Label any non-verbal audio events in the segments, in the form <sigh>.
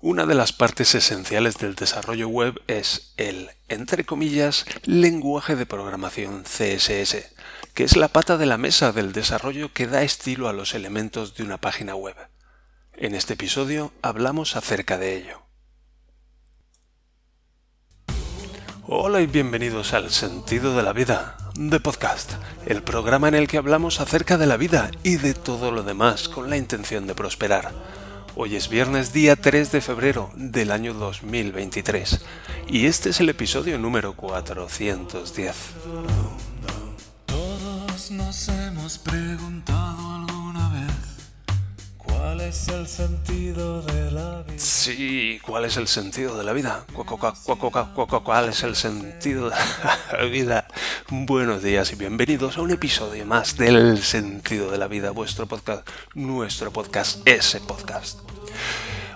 Una de las partes esenciales del desarrollo web es el, entre comillas, lenguaje de programación CSS, que es la pata de la mesa del desarrollo que da estilo a los elementos de una página web. En este episodio hablamos acerca de ello. Hola y bienvenidos al Sentido de la Vida, de Podcast, el programa en el que hablamos acerca de la vida y de todo lo demás con la intención de prosperar. Hoy es viernes día 3 de febrero del año 2023 y este es el episodio número 410. Todos nos hemos preguntado alguna vez cuál es el sentido de la vida. Sí, ¿cuál es el sentido de la vida? ¿Cuál es el sentido de la vida? Buenos días y bienvenidos a un episodio más del sentido de la vida, vuestro podcast, nuestro podcast, ese podcast.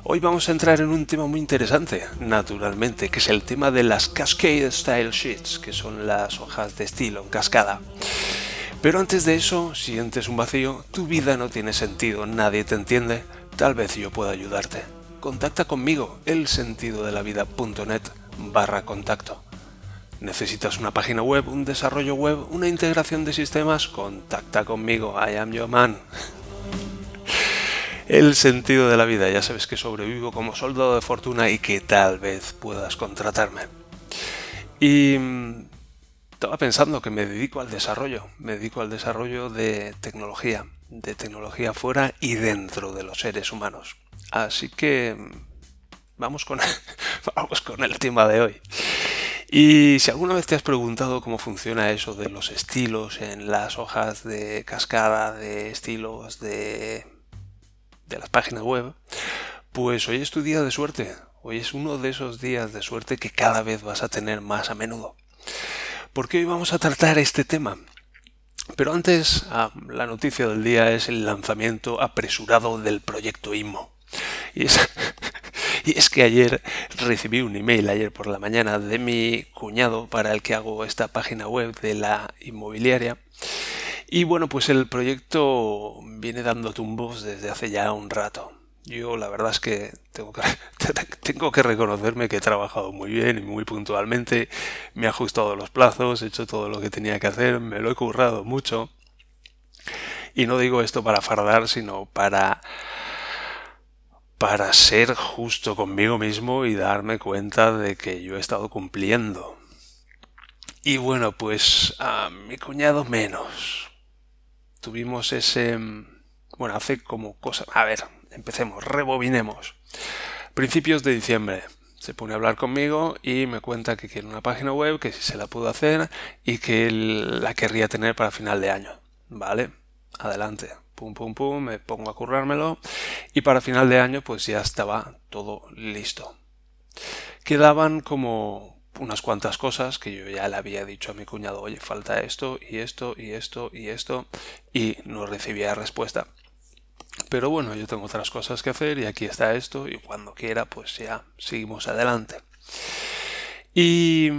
Hoy vamos a entrar en un tema muy interesante, naturalmente, que es el tema de las Cascade Style Sheets, que son las hojas de estilo en cascada. Pero antes de eso, sientes un vacío, tu vida no tiene sentido, nadie te entiende, tal vez yo pueda ayudarte. Contacta conmigo, elsentidodelavida.net barra contacto. ¿Necesitas una página web, un desarrollo web, una integración de sistemas? Contacta conmigo, I am your man. <laughs> El sentido de la vida, ya sabes que sobrevivo como soldado de fortuna y que tal vez puedas contratarme. Y mm, estaba pensando que me dedico al desarrollo, me dedico al desarrollo de tecnología, de tecnología fuera y dentro de los seres humanos. Así que mm, vamos con, <laughs> vamos con el tema de hoy. Y si alguna vez te has preguntado cómo funciona eso de los estilos en las hojas de cascada, de estilos de, de las páginas web, pues hoy es tu día de suerte. Hoy es uno de esos días de suerte que cada vez vas a tener más a menudo. Porque hoy vamos a tratar este tema. Pero antes, ah, la noticia del día es el lanzamiento apresurado del proyecto IMO. Y es, y es que ayer recibí un email, ayer por la mañana, de mi cuñado para el que hago esta página web de la inmobiliaria. Y bueno, pues el proyecto viene dando tumbos desde hace ya un rato. Yo la verdad es que tengo, que <laughs> tengo que reconocerme que he trabajado muy bien y muy puntualmente, me he ajustado los plazos, he hecho todo lo que tenía que hacer, me lo he currado mucho. Y no digo esto para fardar, sino para para ser justo conmigo mismo y darme cuenta de que yo he estado cumpliendo. Y bueno, pues a mi cuñado menos. Tuvimos ese... Bueno, hace como cosa... A ver, empecemos, rebobinemos. Principios de diciembre. Se pone a hablar conmigo y me cuenta que quiere una página web, que si se la puedo hacer y que la querría tener para final de año. Vale, adelante pum pum pum, me pongo a currármelo y para final de año pues ya estaba todo listo. Quedaban como unas cuantas cosas que yo ya le había dicho a mi cuñado, oye, falta esto y esto y esto y esto y no recibía respuesta. Pero bueno, yo tengo otras cosas que hacer y aquí está esto y cuando quiera pues ya seguimos adelante. Y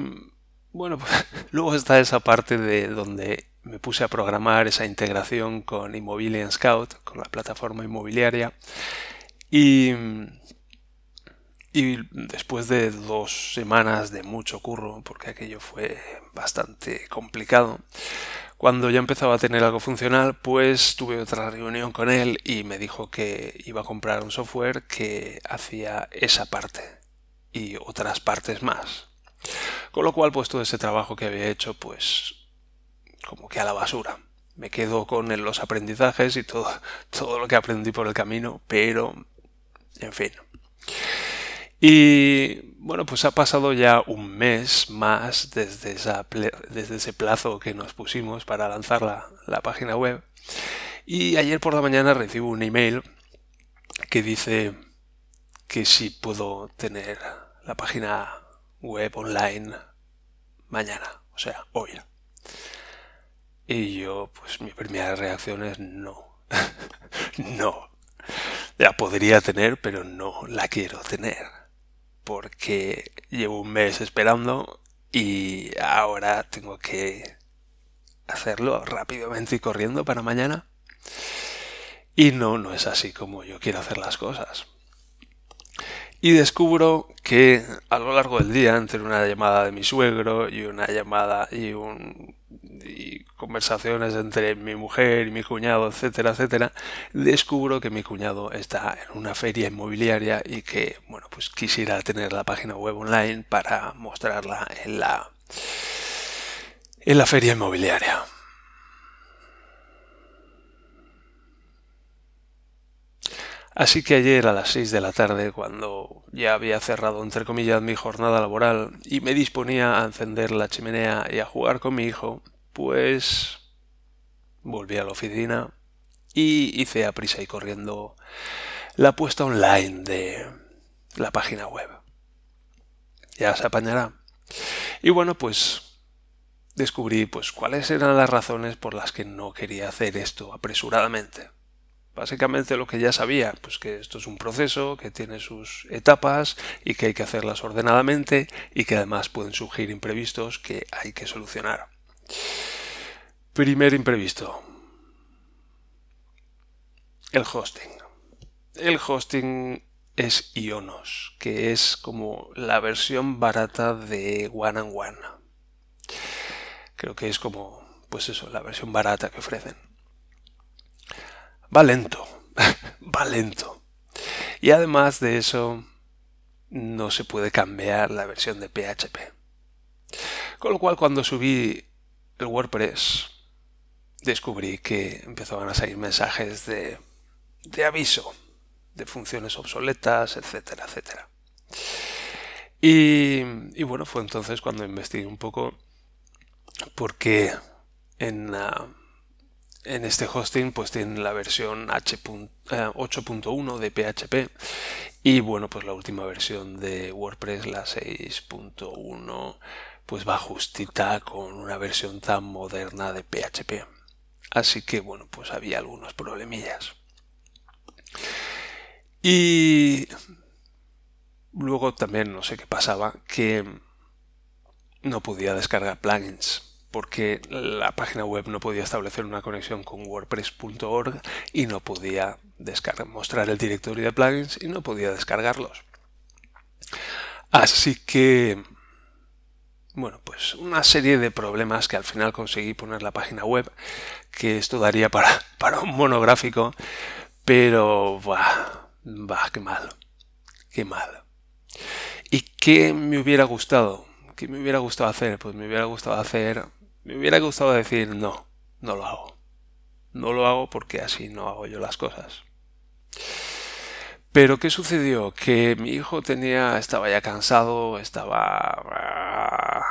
bueno, pues <laughs> luego está esa parte de donde me puse a programar esa integración con Immobilian Scout, con la plataforma inmobiliaria. Y, y después de dos semanas de mucho curro, porque aquello fue bastante complicado, cuando ya empezaba a tener algo funcional, pues tuve otra reunión con él y me dijo que iba a comprar un software que hacía esa parte y otras partes más. Con lo cual, pues todo ese trabajo que había hecho, pues como que a la basura. Me quedo con los aprendizajes y todo, <laughs> todo lo que aprendí por el camino, pero, en fin. Y bueno, pues ha pasado ya un mes más desde, esa desde ese plazo que nos pusimos para lanzar la, la página web. Y ayer por la mañana recibo un email que dice que si puedo tener la página web online mañana, o sea, hoy. Y yo, pues mi primera reacción es no. <laughs> no. La podría tener, pero no la quiero tener. Porque llevo un mes esperando y ahora tengo que hacerlo rápidamente y corriendo para mañana. Y no, no es así como yo quiero hacer las cosas. Y descubro que a lo largo del día, entre una llamada de mi suegro y una llamada y un y conversaciones entre mi mujer y mi cuñado, etcétera, etcétera, descubro que mi cuñado está en una feria inmobiliaria y que, bueno, pues quisiera tener la página web online para mostrarla en la en la feria inmobiliaria. Así que ayer a las 6 de la tarde, cuando ya había cerrado entre comillas mi jornada laboral y me disponía a encender la chimenea y a jugar con mi hijo, pues volví a la oficina y hice a prisa y corriendo la puesta online de la página web. Ya se apañará. Y bueno, pues descubrí pues cuáles eran las razones por las que no quería hacer esto apresuradamente. Básicamente lo que ya sabía, pues que esto es un proceso, que tiene sus etapas y que hay que hacerlas ordenadamente y que además pueden surgir imprevistos que hay que solucionar. Primer imprevisto. El hosting. El hosting es Ionos, que es como la versión barata de One and One. Creo que es como, pues eso, la versión barata que ofrecen va lento, <laughs> va lento. Y además de eso, no se puede cambiar la versión de PHP. Con lo cual, cuando subí el WordPress, descubrí que empezaban a salir mensajes de, de aviso, de funciones obsoletas, etcétera, etcétera. Y, y, bueno, fue entonces cuando investigué un poco porque en, la en este hosting pues tienen la versión 8.1 eh, de PHP y bueno pues la última versión de WordPress la 6.1 pues va justita con una versión tan moderna de PHP así que bueno pues había algunos problemillas. Y luego también no sé qué pasaba que no podía descargar plugins porque la página web no podía establecer una conexión con wordpress.org y no podía mostrar el directorio de plugins y no podía descargarlos. Así que, bueno, pues una serie de problemas que al final conseguí poner la página web, que esto daría para, <laughs> para un monográfico, pero, va, va, qué mal, qué mal. ¿Y qué me hubiera gustado? ¿Qué me hubiera gustado hacer? Pues me hubiera gustado hacer me hubiera gustado decir no, no lo hago. No lo hago porque así no hago yo las cosas. Pero ¿qué sucedió? Que mi hijo tenía, estaba ya cansado, estaba ah,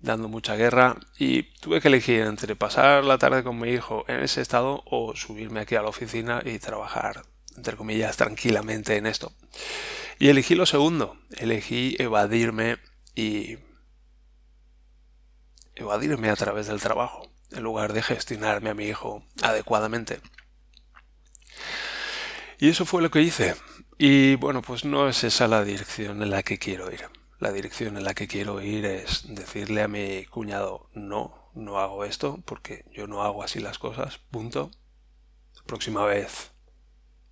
dando mucha guerra y tuve que elegir entre pasar la tarde con mi hijo en ese estado o subirme aquí a la oficina y trabajar, entre comillas, tranquilamente en esto. Y elegí lo segundo, elegí evadirme y evadirme a través del trabajo, en lugar de gestionarme a mi hijo adecuadamente. Y eso fue lo que hice. Y bueno, pues no es esa la dirección en la que quiero ir. La dirección en la que quiero ir es decirle a mi cuñado, no, no hago esto, porque yo no hago así las cosas, punto. La próxima vez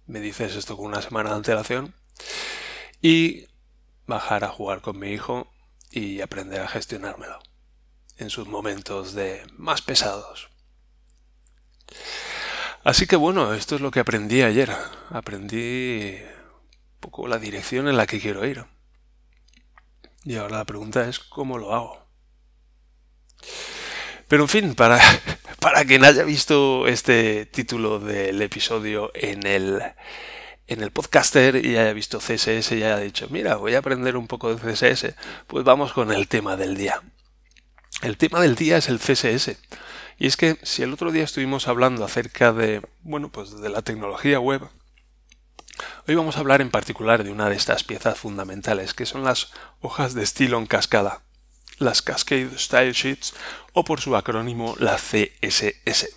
me dices esto con una semana de antelación. Y bajar a jugar con mi hijo y aprender a gestionármelo en sus momentos de más pesados. Así que bueno, esto es lo que aprendí ayer. Aprendí un poco la dirección en la que quiero ir. Y ahora la pregunta es cómo lo hago. Pero en fin, para, <laughs> para quien haya visto este título del episodio en el, en el podcaster y haya visto CSS y haya dicho, mira, voy a aprender un poco de CSS, pues vamos con el tema del día. El tema del día es el CSS. Y es que si el otro día estuvimos hablando acerca de, bueno, pues de la tecnología web, hoy vamos a hablar en particular de una de estas piezas fundamentales, que son las hojas de estilo en cascada, las Cascade Style Sheets o por su acrónimo la CSS.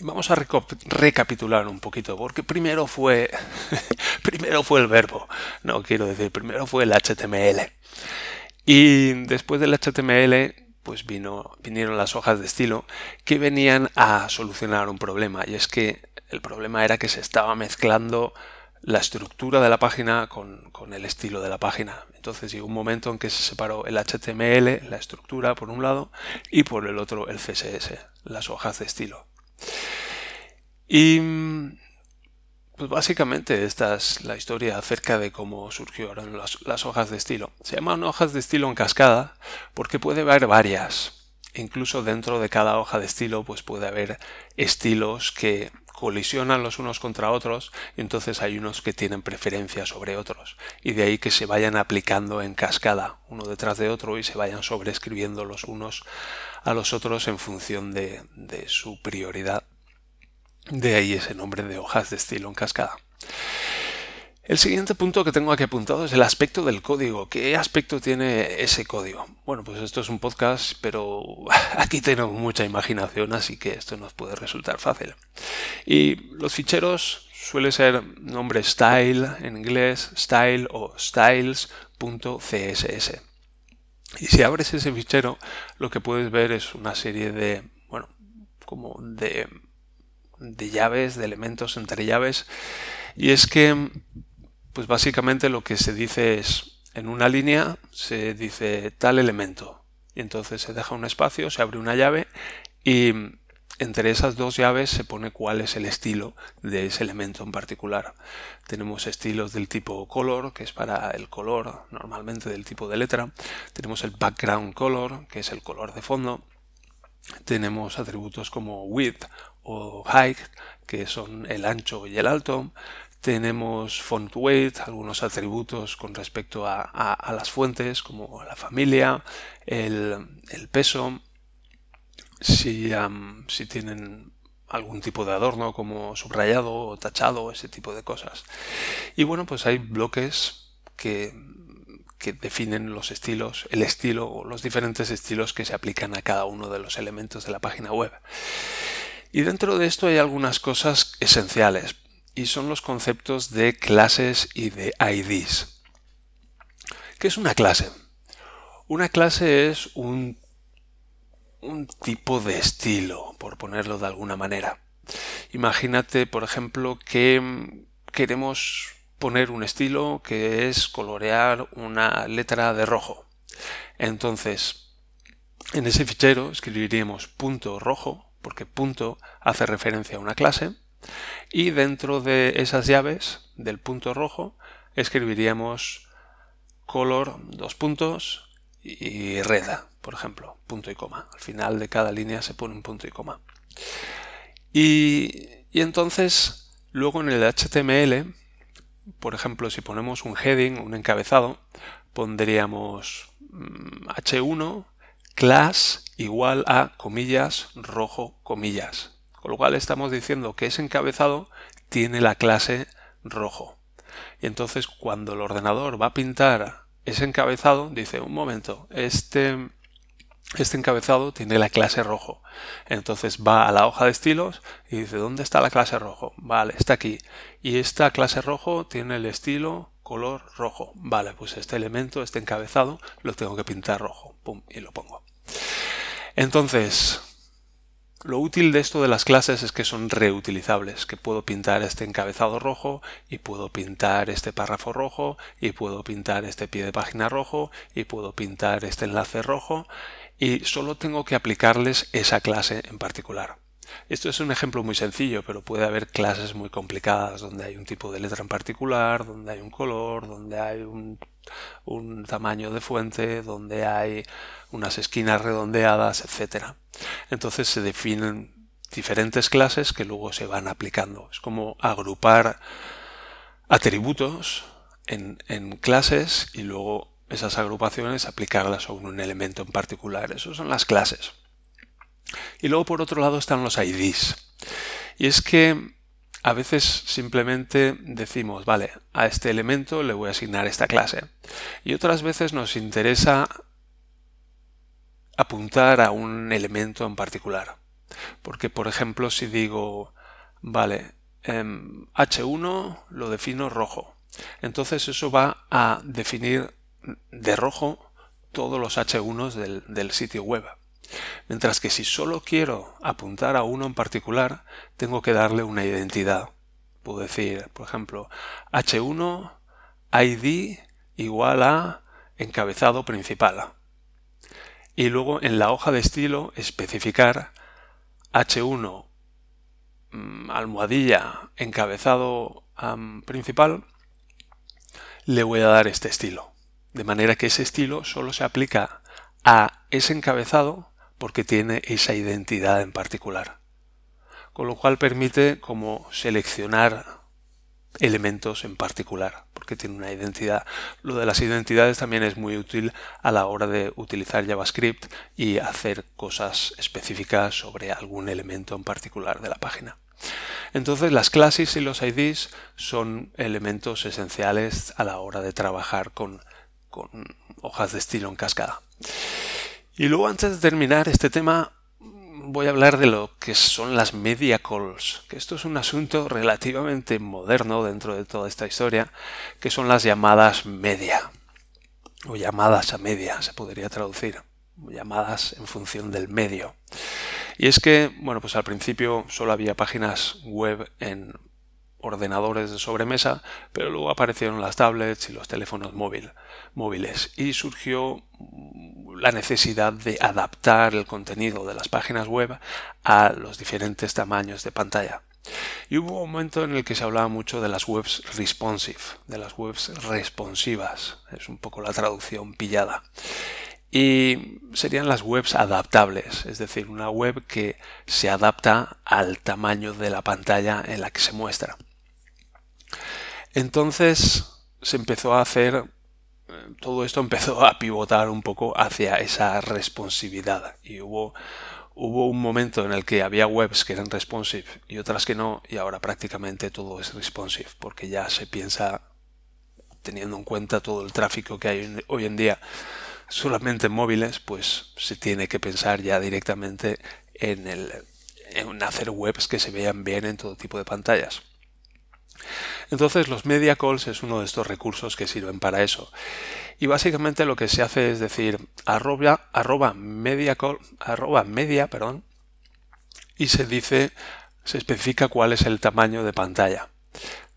Y vamos a recapitular un poquito, porque primero fue <laughs> primero fue el verbo, no quiero decir, primero fue el HTML. Y después del HTML pues vino, vinieron las hojas de estilo que venían a solucionar un problema y es que el problema era que se estaba mezclando la estructura de la página con, con, el estilo de la página. Entonces llegó un momento en que se separó el HTML, la estructura por un lado, y por el otro el CSS, las hojas de estilo. Y pues básicamente esta es la historia acerca de cómo surgieron las, hojas de estilo. Se llaman hojas de estilo en cascada porque puede haber varias. Incluso dentro de cada hoja de estilo pues puede haber estilos que colisionan los unos contra otros y entonces hay unos que tienen preferencia sobre otros y de ahí que se vayan aplicando en cascada uno detrás de otro y se vayan sobreescribiendo los unos a los otros en función de, de su prioridad de ahí ese nombre de hojas de estilo en cascada. El siguiente punto que tengo aquí apuntado es el aspecto del código. ¿Qué aspecto tiene ese código? Bueno, pues esto es un podcast, pero <laughs> aquí tenemos mucha imaginación, así que esto nos puede resultar fácil. Y los ficheros suele ser nombre style en inglés, style o styles.css. Y si abres ese fichero, lo que puedes ver es una serie de, bueno, como de de llaves, de elementos entre llaves. Y es que, pues básicamente lo que se dice es, en una línea se dice tal elemento. Y entonces se deja un espacio, se abre una llave y entre esas dos llaves se pone cuál es el estilo de ese elemento en particular. Tenemos estilos del tipo color, que es para el color normalmente del tipo de letra. Tenemos el background color, que es el color de fondo. Tenemos atributos como width o height, que son el ancho y el alto. Tenemos font weight, algunos atributos con respecto a, las fuentes, como la familia, el, peso, si, si tienen algún tipo de adorno como subrayado o tachado, ese tipo de cosas. Y bueno, pues hay bloques que, que definen los estilos, el estilo o los diferentes estilos que se aplican a cada uno de los elementos de la página web. Y dentro de esto hay algunas cosas esenciales y son los conceptos de clases y de IDs. ¿Qué es una clase? Una clase es un, un tipo de estilo, por ponerlo de alguna manera. Imagínate, por ejemplo, que queremos poner un estilo que es colorear una letra de rojo. Entonces, en ese fichero escribiríamos punto rojo porque punto hace referencia a una clase, y dentro de esas llaves del punto rojo escribiríamos color dos puntos y reda, por ejemplo, punto y coma. Al final de cada línea se pone un punto y coma. Y, y entonces, luego en el HTML, por ejemplo, si ponemos un heading, un encabezado, pondríamos H1 mm, class igual a comillas rojo comillas. Con lo cual estamos diciendo que ese encabezado tiene la clase rojo. Y entonces cuando el ordenador va a pintar ese encabezado, dice, un momento, este, este encabezado tiene la clase rojo. Entonces va a la hoja de estilos y dice, ¿dónde está la clase rojo? Vale, está aquí. Y esta clase rojo tiene el estilo color rojo. Vale, pues este elemento, este encabezado, lo tengo que pintar rojo. Pum, y lo pongo. Entonces, lo útil de esto de las clases es que son reutilizables, que puedo pintar este encabezado rojo y puedo pintar este párrafo rojo y puedo pintar este pie de página rojo y puedo pintar este enlace rojo y solo tengo que aplicarles esa clase en particular. Esto es un ejemplo muy sencillo, pero puede haber clases muy complicadas donde hay un tipo de letra en particular, donde hay un color, donde hay un, tamaño de fuente, donde hay unas esquinas redondeadas, etc. Entonces se definen diferentes clases que luego se van aplicando. Es como agrupar atributos en, en clases y luego esas agrupaciones aplicarlas a un elemento en particular. Eso son las clases. Y luego por otro lado están los IDs. Y es que a veces simplemente decimos, vale, a este elemento le voy a asignar esta clase. Y otras veces nos interesa apuntar a un elemento en particular. Porque, por ejemplo, si digo, vale, H1 em, lo defino rojo. Entonces eso va a definir de rojo todos los H1s del, del sitio web. Mientras que si solo quiero apuntar a uno en particular, tengo que darle una identidad. Puedo decir, por ejemplo, H1 ID igual a encabezado principal. Y luego en la hoja de estilo especificar H1 mm, almohadilla encabezado principal le voy a dar este estilo. De manera que ese estilo solo se aplica a ese encabezado porque tiene esa identidad en particular. Con lo cual permite como seleccionar elementos en particular, porque tiene una identidad. Lo de las identidades también es muy útil a la hora de utilizar JavaScript y hacer cosas específicas sobre algún elemento en particular de la página. Entonces las clases y los IDs son elementos esenciales a la hora de trabajar con, con hojas de estilo en cascada. Y luego antes de terminar este tema voy a hablar de lo que son las media calls, que esto es un asunto relativamente moderno dentro de toda esta historia, que son las llamadas media, o llamadas a media, se podría traducir, llamadas en función del medio. Y es que, bueno, pues al principio solo había páginas web en ordenadores de sobremesa, pero luego aparecieron las tablets y los teléfonos móviles y surgió la necesidad de adaptar el contenido de las páginas web a los diferentes tamaños de pantalla. Y hubo un momento en el que se hablaba mucho de las webs responsive, de las webs responsivas, es un poco la traducción pillada. Y serían las webs adaptables, es decir, una web que se adapta al tamaño de la pantalla en la que se muestra. Entonces se empezó a hacer, todo esto empezó a pivotar un poco hacia esa responsividad y hubo, hubo un momento en el que había webs que eran responsive y otras que no y ahora prácticamente todo es responsive porque ya se piensa teniendo en cuenta todo el tráfico que hay hoy en día solamente en móviles, pues se tiene que pensar ya directamente en, el, en hacer webs que se vean bien en todo tipo de pantallas. Entonces los media calls es uno de estos recursos que sirven para eso. Y básicamente lo que se hace es decir arroba, arroba media call, arroba media, perdón, y se dice, se especifica cuál es el tamaño de pantalla.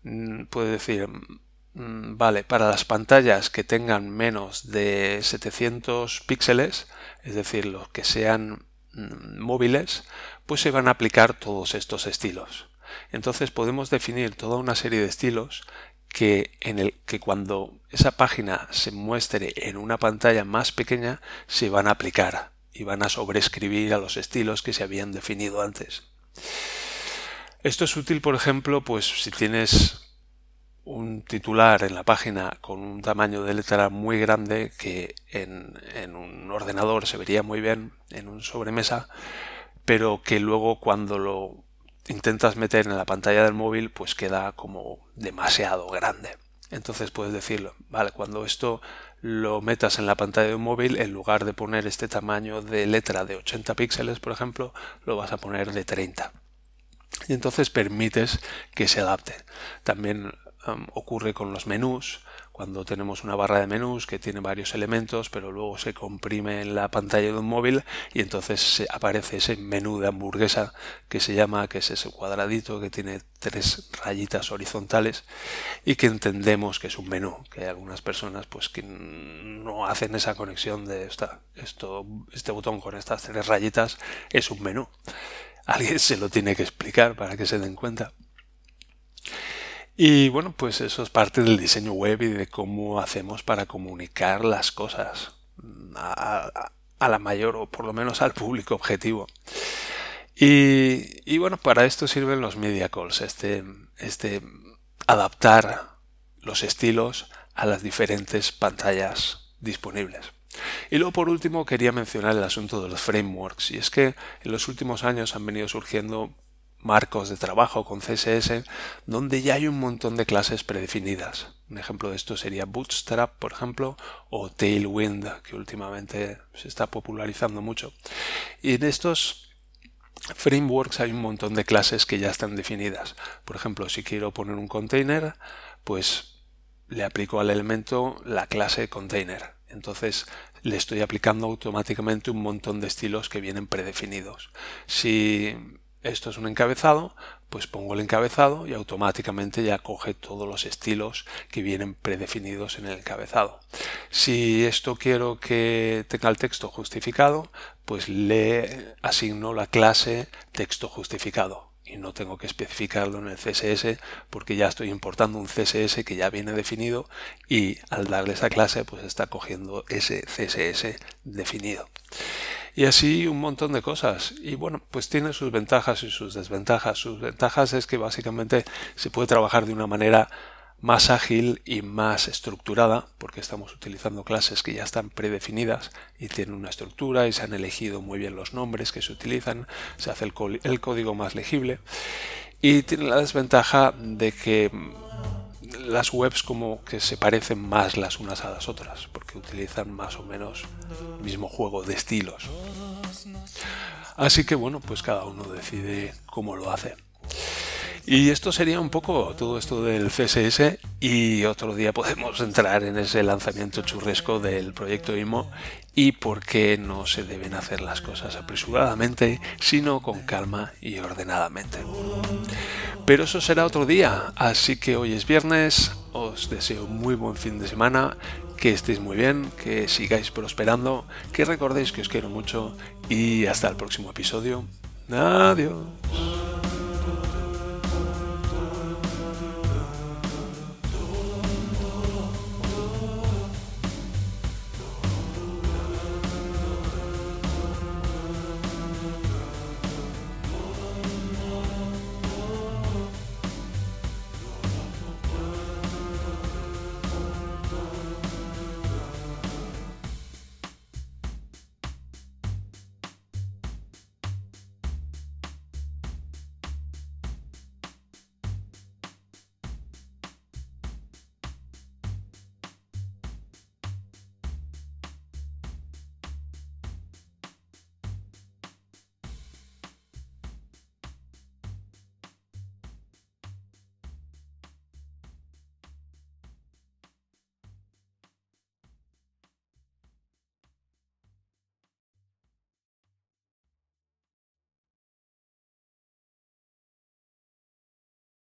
Mm, puede decir, mm, vale, para las pantallas que tengan menos de 700 píxeles, es decir, los que sean mm, móviles, pues se van a aplicar todos estos estilos. Entonces podemos definir toda una serie de estilos que, en el, que cuando esa página se muestre en una pantalla más pequeña se van a aplicar y van a sobreescribir a los estilos que se habían definido antes. Esto es útil, por ejemplo, pues si tienes un titular en la página con un tamaño de letra muy grande que en, en, un ordenador se vería muy bien en un sobremesa, pero que luego cuando lo intentas meter en la pantalla del móvil, pues queda como demasiado grande. Entonces puedes decirlo, vale, cuando esto lo metas en la pantalla de un móvil, en lugar de poner este tamaño de letra de 80 píxeles, por ejemplo, lo vas a poner de 30. Y entonces permites que se adapte. También ocurre con los menús cuando tenemos una barra de menús que tiene varios elementos, pero luego se comprime en la pantalla de un móvil y entonces aparece ese menú de hamburguesa que se llama, que es ese cuadradito que tiene tres rayitas horizontales y que entendemos que es un menú, que hay algunas personas pues que no hacen esa conexión de esto, este botón con estas tres rayitas es un menú. Alguien se lo tiene que explicar para que se den cuenta. Y bueno, pues eso es parte del diseño web y de cómo hacemos para comunicar las cosas a, la mayor o por lo menos al público objetivo. Y, bueno, para esto sirven los media calls, este, este adaptar los estilos a las diferentes pantallas disponibles. Y luego por último quería mencionar el asunto de los frameworks y es que en los últimos años han venido surgiendo marcos de trabajo con CSS, donde ya hay un montón de clases predefinidas. Un ejemplo de esto sería Bootstrap, por ejemplo, o Tailwind, que últimamente se está popularizando mucho. Y en estos frameworks hay un montón de clases que ya están definidas. Por ejemplo, si quiero poner un container, pues le aplico al elemento la clase container. Entonces le estoy aplicando automáticamente un montón de estilos que vienen predefinidos. Si esto es un encabezado, pues pongo el encabezado y automáticamente ya coge todos los estilos que vienen predefinidos en el encabezado. Si esto quiero que tenga el texto justificado, pues le asigno la clase texto justificado y no tengo que especificarlo en el CSS porque ya estoy importando un CSS que ya viene definido y al darle esa clase pues está cogiendo ese CSS definido. Y así un montón de cosas. Y bueno, pues tiene sus ventajas y sus desventajas. Sus ventajas es que básicamente se puede trabajar de una manera más ágil y más estructurada, porque estamos utilizando clases que ya están predefinidas y tienen una estructura y se han elegido muy bien los nombres que se utilizan, se hace el, código más legible. Y tiene la desventaja de que las webs como que se parecen más las unas a las otras, porque utilizan más o menos el mismo juego de estilos. Así que bueno, pues cada uno decide cómo lo hace. Y esto sería un poco todo esto del CSS y otro día podemos entrar en ese lanzamiento churresco del proyecto IMO y por qué no se deben hacer las cosas apresuradamente, sino con calma y ordenadamente. Pero eso será otro día, así que hoy es viernes, os deseo muy buen fin de semana, que estéis muy bien, que sigáis prosperando, que recordéis que os quiero mucho y hasta el próximo episodio. Adiós.